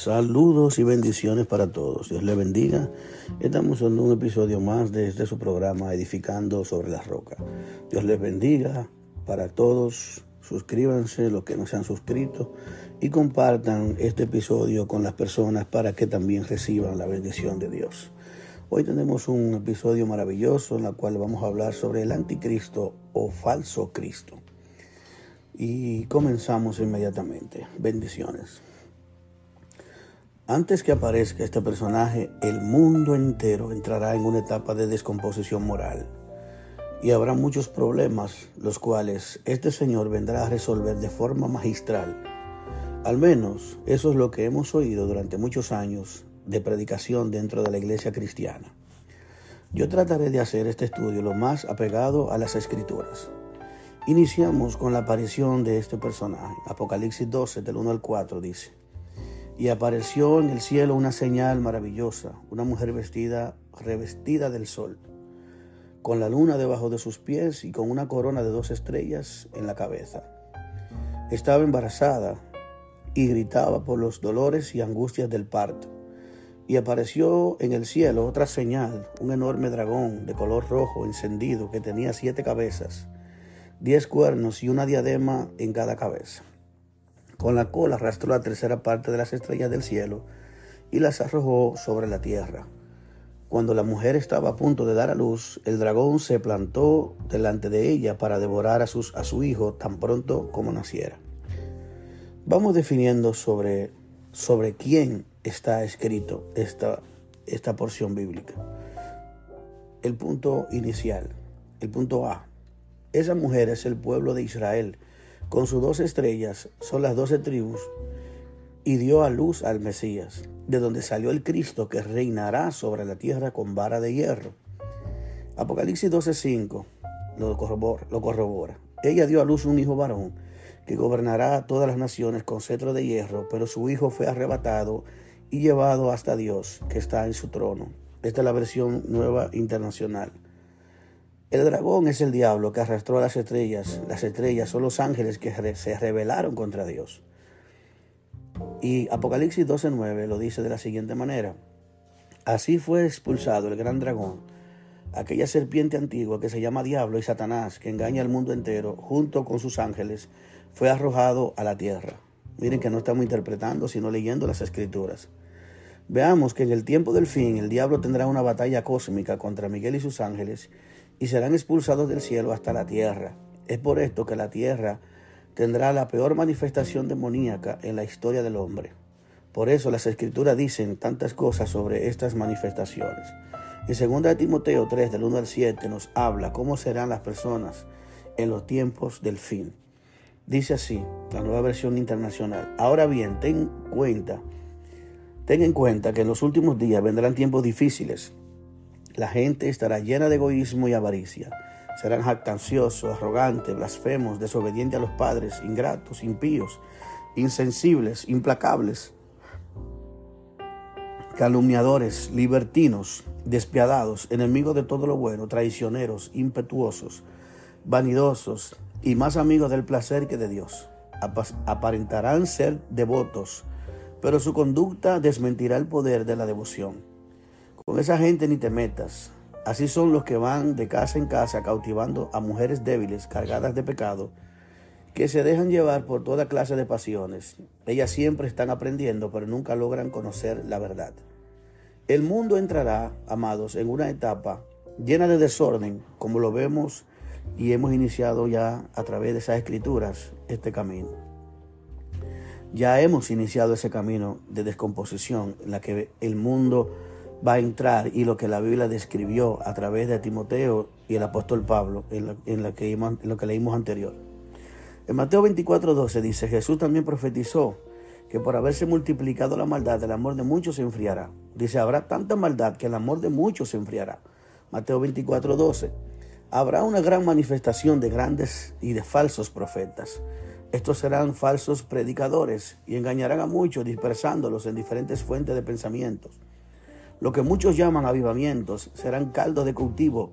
Saludos y bendiciones para todos. Dios les bendiga. Estamos en un episodio más de su programa Edificando sobre la Roca. Dios les bendiga para todos. Suscríbanse los que no se han suscrito y compartan este episodio con las personas para que también reciban la bendición de Dios. Hoy tenemos un episodio maravilloso en el cual vamos a hablar sobre el anticristo o falso Cristo. Y comenzamos inmediatamente. Bendiciones. Antes que aparezca este personaje, el mundo entero entrará en una etapa de descomposición moral y habrá muchos problemas los cuales este Señor vendrá a resolver de forma magistral. Al menos eso es lo que hemos oído durante muchos años de predicación dentro de la iglesia cristiana. Yo trataré de hacer este estudio lo más apegado a las escrituras. Iniciamos con la aparición de este personaje. Apocalipsis 12 del 1 al 4 dice, y apareció en el cielo una señal maravillosa, una mujer vestida, revestida del sol, con la luna debajo de sus pies y con una corona de dos estrellas en la cabeza. Estaba embarazada y gritaba por los dolores y angustias del parto. Y apareció en el cielo otra señal, un enorme dragón de color rojo encendido que tenía siete cabezas, diez cuernos y una diadema en cada cabeza. Con la cola arrastró la tercera parte de las estrellas del cielo y las arrojó sobre la tierra. Cuando la mujer estaba a punto de dar a luz, el dragón se plantó delante de ella para devorar a, a su hijo tan pronto como naciera. Vamos definiendo sobre, sobre quién está escrito esta, esta porción bíblica. El punto inicial, el punto A. Esa mujer es el pueblo de Israel con sus dos estrellas son las doce tribus, y dio a luz al Mesías, de donde salió el Cristo que reinará sobre la tierra con vara de hierro. Apocalipsis 12:5 lo corrobora, lo corrobora. Ella dio a luz un hijo varón que gobernará todas las naciones con cetro de hierro, pero su hijo fue arrebatado y llevado hasta Dios, que está en su trono. Esta es la versión nueva internacional. El dragón es el diablo que arrastró a las estrellas. Las estrellas son los ángeles que se rebelaron contra Dios. Y Apocalipsis 12:9 lo dice de la siguiente manera. Así fue expulsado el gran dragón, aquella serpiente antigua que se llama Diablo y Satanás, que engaña al mundo entero, junto con sus ángeles, fue arrojado a la tierra. Miren que no estamos interpretando, sino leyendo las escrituras. Veamos que en el tiempo del fin el diablo tendrá una batalla cósmica contra Miguel y sus ángeles y serán expulsados del cielo hasta la tierra. Es por esto que la tierra tendrá la peor manifestación demoníaca en la historia del hombre. Por eso las escrituras dicen tantas cosas sobre estas manifestaciones. En 2 Timoteo 3, del 1 al 7, nos habla cómo serán las personas en los tiempos del fin. Dice así, la nueva versión internacional. Ahora bien, ten cuenta, ten en cuenta que en los últimos días vendrán tiempos difíciles la gente estará llena de egoísmo y avaricia. Serán jactanciosos, arrogantes, blasfemos, desobedientes a los padres, ingratos, impíos, insensibles, implacables, calumniadores, libertinos, despiadados, enemigos de todo lo bueno, traicioneros, impetuosos, vanidosos y más amigos del placer que de Dios. Aparentarán ser devotos, pero su conducta desmentirá el poder de la devoción. Con esa gente ni te metas. Así son los que van de casa en casa cautivando a mujeres débiles, cargadas de pecado, que se dejan llevar por toda clase de pasiones. Ellas siempre están aprendiendo, pero nunca logran conocer la verdad. El mundo entrará, amados, en una etapa llena de desorden, como lo vemos y hemos iniciado ya a través de esas escrituras este camino. Ya hemos iniciado ese camino de descomposición en la que el mundo va a entrar y lo que la Biblia describió a través de Timoteo y el apóstol Pablo en lo, que, lo que leímos anterior. En Mateo 24, 12 dice, Jesús también profetizó que por haberse multiplicado la maldad, el amor de muchos se enfriará. Dice, habrá tanta maldad que el amor de muchos se enfriará. Mateo 24, 12. Habrá una gran manifestación de grandes y de falsos profetas. Estos serán falsos predicadores y engañarán a muchos dispersándolos en diferentes fuentes de pensamientos lo que muchos llaman avivamientos serán caldos de cultivo,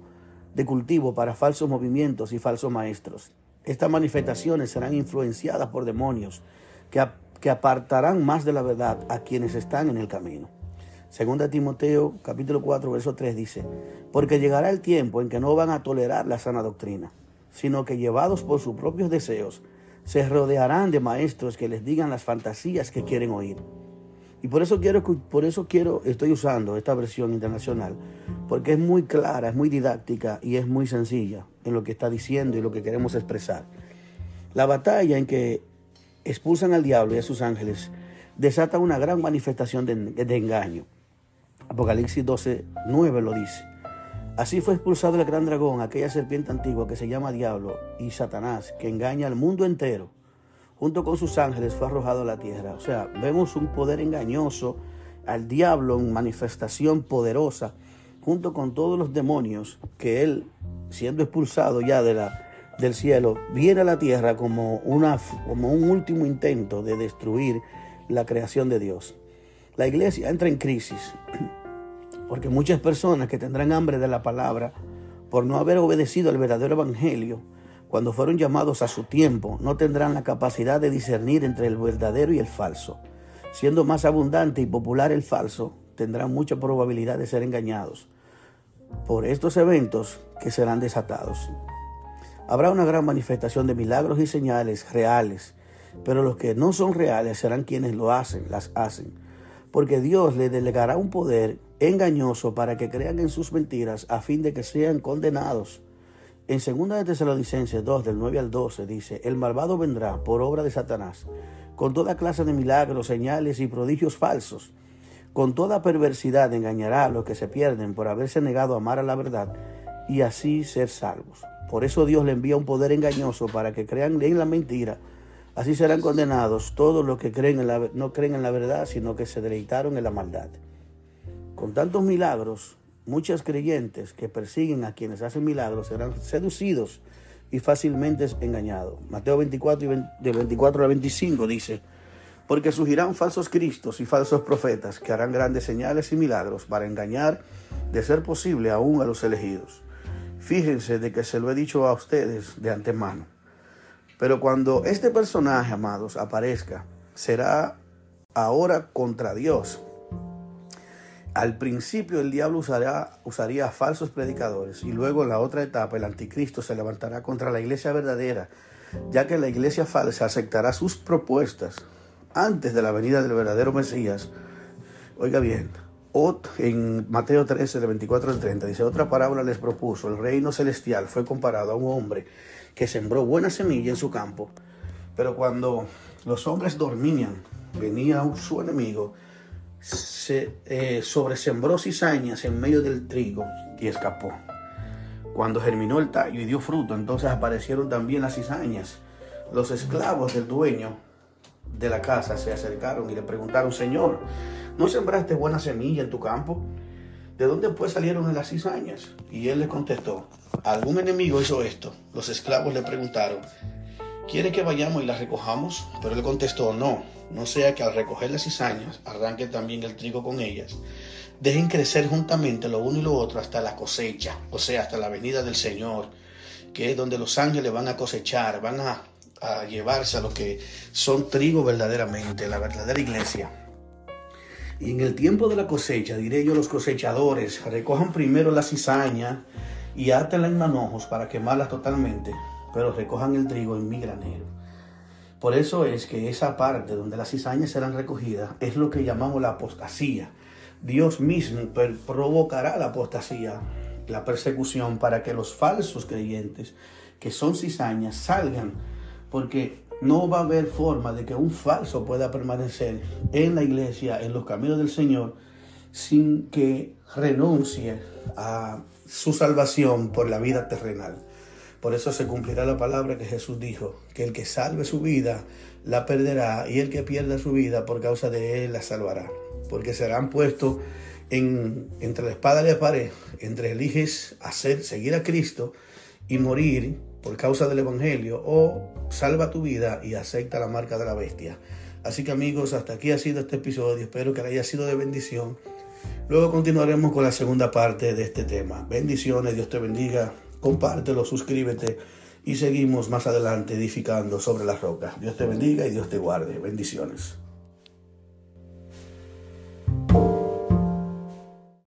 de cultivo para falsos movimientos y falsos maestros. Estas manifestaciones serán influenciadas por demonios que, que apartarán más de la verdad a quienes están en el camino. Segunda Timoteo capítulo 4 verso 3 dice, porque llegará el tiempo en que no van a tolerar la sana doctrina, sino que llevados por sus propios deseos, se rodearán de maestros que les digan las fantasías que quieren oír. Y por eso quiero, por eso quiero, estoy usando esta versión internacional, porque es muy clara, es muy didáctica y es muy sencilla en lo que está diciendo y lo que queremos expresar. La batalla en que expulsan al diablo y a sus ángeles desata una gran manifestación de, engaño. Apocalipsis 12, 9 lo dice. Así fue expulsado el gran dragón, aquella serpiente antigua que se llama Diablo y Satanás, que engaña al mundo entero. Junto con sus ángeles fue arrojado a la tierra. O sea, vemos un poder engañoso al diablo en manifestación poderosa, junto con todos los demonios que él, siendo expulsado ya de la, del cielo, viene a la tierra como, una, como un último intento de destruir la creación de Dios. La iglesia entra en crisis porque muchas personas que tendrán hambre de la palabra por no haber obedecido al verdadero evangelio, cuando fueron llamados a su tiempo, no tendrán la capacidad de discernir entre el verdadero y el falso. Siendo más abundante y popular el falso, tendrán mucha probabilidad de ser engañados por estos eventos que serán desatados. Habrá una gran manifestación de milagros y señales reales, pero los que no son reales serán quienes lo hacen, las hacen porque Dios le delegará un poder engañoso para que crean en sus mentiras a fin de que sean condenados. En 2 de Tesalonicenses 2, del 9 al 12, dice, el malvado vendrá por obra de Satanás, con toda clase de milagros, señales y prodigios falsos. Con toda perversidad engañará a los que se pierden por haberse negado a amar a la verdad y así ser salvos. Por eso Dios le envía un poder engañoso para que crean en la mentira Así serán condenados todos los que creen en la, no creen en la verdad, sino que se deleitaron en la maldad. Con tantos milagros, muchos creyentes que persiguen a quienes hacen milagros serán seducidos y fácilmente engañados. Mateo 24, de 24 al 25 dice, porque surgirán falsos cristos y falsos profetas que harán grandes señales y milagros para engañar, de ser posible, aún a los elegidos. Fíjense de que se lo he dicho a ustedes de antemano. Pero cuando este personaje, amados, aparezca, será ahora contra Dios. Al principio el diablo usará, usaría falsos predicadores y luego en la otra etapa el anticristo se levantará contra la iglesia verdadera, ya que la iglesia falsa aceptará sus propuestas antes de la venida del verdadero Mesías. Oiga bien, en Mateo 13, del 24 al 30, dice, otra parábola les propuso, el reino celestial fue comparado a un hombre que sembró buena semilla en su campo, pero cuando los hombres dormían, venía su enemigo, se eh, sobresembró cizañas en medio del trigo y escapó. Cuando germinó el tallo y dio fruto, entonces aparecieron también las cizañas. Los esclavos del dueño de la casa se acercaron y le preguntaron, Señor, ¿no sembraste buena semilla en tu campo? ¿De dónde pues salieron las cizañas? Y él le contestó, algún enemigo hizo esto. Los esclavos le preguntaron, ¿quiere que vayamos y las recojamos? Pero él contestó, no, no sea que al recoger las cizañas arranque también el trigo con ellas. Dejen crecer juntamente lo uno y lo otro hasta la cosecha, o sea, hasta la venida del Señor, que es donde los ángeles van a cosechar, van a, a llevarse a lo que son trigo verdaderamente, la verdadera iglesia. Y en el tiempo de la cosecha, diré yo los cosechadores, recojan primero la cizaña y átenla en manojos para quemarla totalmente, pero recojan el trigo en mi granero. Por eso es que esa parte donde las cizañas serán recogidas es lo que llamamos la apostasía. Dios mismo provocará la apostasía, la persecución, para que los falsos creyentes, que son cizañas, salgan, porque no va a haber forma de que un falso pueda permanecer en la iglesia, en los caminos del Señor, sin que renuncie a su salvación por la vida terrenal. Por eso se cumplirá la palabra que Jesús dijo, que el que salve su vida la perderá y el que pierda su vida por causa de él la salvará. Porque serán puestos en, entre la espada y la pared, entre eliges hacer, seguir a Cristo y morir por causa del Evangelio o salva tu vida y acepta la marca de la bestia. Así que amigos, hasta aquí ha sido este episodio. Espero que haya sido de bendición. Luego continuaremos con la segunda parte de este tema. Bendiciones, Dios te bendiga. Compártelo, suscríbete y seguimos más adelante edificando sobre la roca. Dios te bendiga y Dios te guarde. Bendiciones.